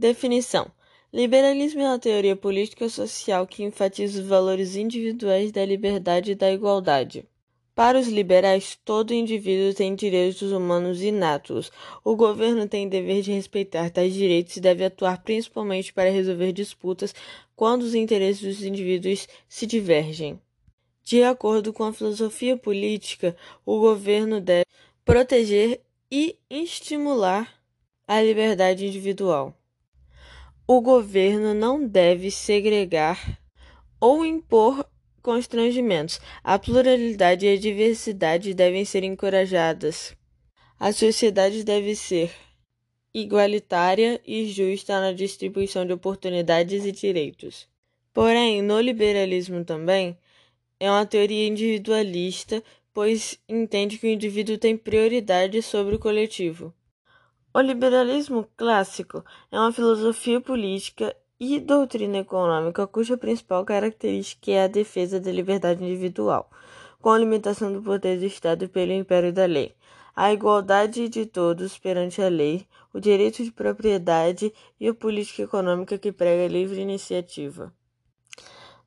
Definição: Liberalismo é uma teoria política social que enfatiza os valores individuais da liberdade e da igualdade. Para os liberais, todo indivíduo tem direitos humanos inatos. O governo tem dever de respeitar tais direitos e deve atuar principalmente para resolver disputas quando os interesses dos indivíduos se divergem. De acordo com a filosofia política, o governo deve proteger e estimular a liberdade individual. O governo não deve segregar ou impor constrangimentos. A pluralidade e a diversidade devem ser encorajadas. A sociedade deve ser igualitária e justa na distribuição de oportunidades e direitos. Porém, no liberalismo também é uma teoria individualista, pois entende que o indivíduo tem prioridade sobre o coletivo. O liberalismo clássico é uma filosofia política e doutrina econômica cuja principal característica é a defesa da liberdade individual, com a limitação do poder do Estado pelo império da lei, a igualdade de todos perante a lei, o direito de propriedade e a política econômica que prega a livre iniciativa.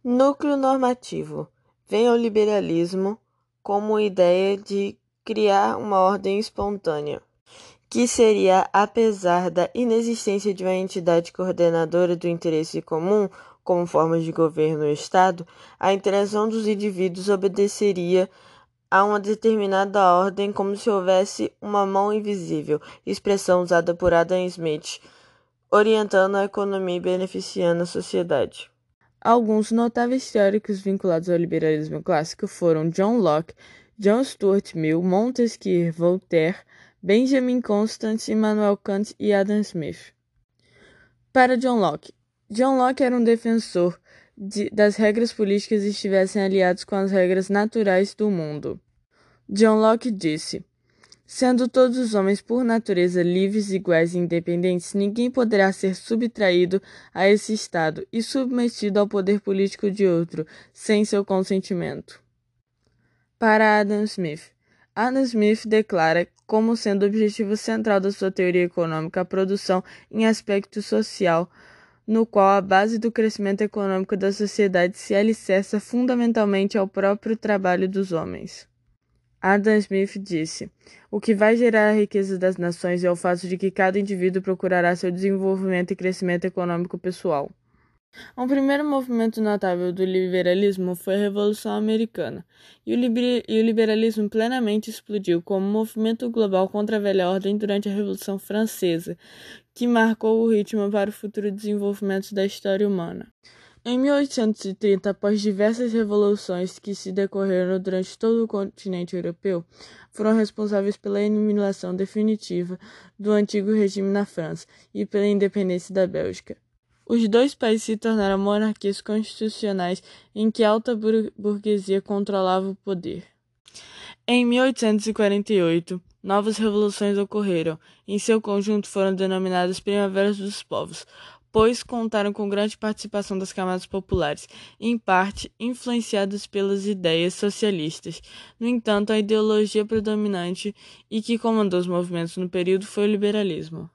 Núcleo normativo. Vem ao liberalismo como ideia de criar uma ordem espontânea que seria, apesar da inexistência de uma entidade coordenadora do interesse comum, como formas de governo ou Estado, a interação dos indivíduos obedeceria a uma determinada ordem como se houvesse uma mão invisível, expressão usada por Adam Smith, orientando a economia e beneficiando a sociedade. Alguns notáveis teóricos vinculados ao liberalismo clássico foram John Locke, John Stuart Mill, Montesquieu, Voltaire, Benjamin Constant, Immanuel Kant e Adam Smith. Para John Locke. John Locke era um defensor de, das regras políticas estivessem aliados com as regras naturais do mundo. John Locke disse: Sendo todos os homens por natureza livres, iguais e independentes, ninguém poderá ser subtraído a esse estado e submetido ao poder político de outro, sem seu consentimento. Para Adam Smith, Adam Smith declara como sendo o objetivo central da sua teoria econômica a produção em aspecto social, no qual a base do crescimento econômico da sociedade se alicerça fundamentalmente ao próprio trabalho dos homens. Adam Smith disse: O que vai gerar a riqueza das nações é o fato de que cada indivíduo procurará seu desenvolvimento e crescimento econômico pessoal. Um primeiro movimento notável do liberalismo foi a Revolução Americana, e o, e o, liberalismo plenamente explodiu como movimento global contra a velha ordem durante a Revolução Francesa, que marcou o ritmo para o futuro desenvolvimento da história humana. Em 1830, após diversas revoluções que se decorreram durante todo o continente europeu, foram responsáveis pela eliminação definitiva do antigo regime na França e pela independência da Bélgica. Os dois países se tornaram monarquias constitucionais em que a alta burguesia controlava o poder. Em 1848, novas revoluções ocorreram. Em seu conjunto foram denominadas Primaveras dos Povos, pois contaram com grande participação das camadas populares, em parte influenciadas pelas ideias socialistas. No entanto, a ideologia predominante e que comandou os movimentos no período foi o liberalismo.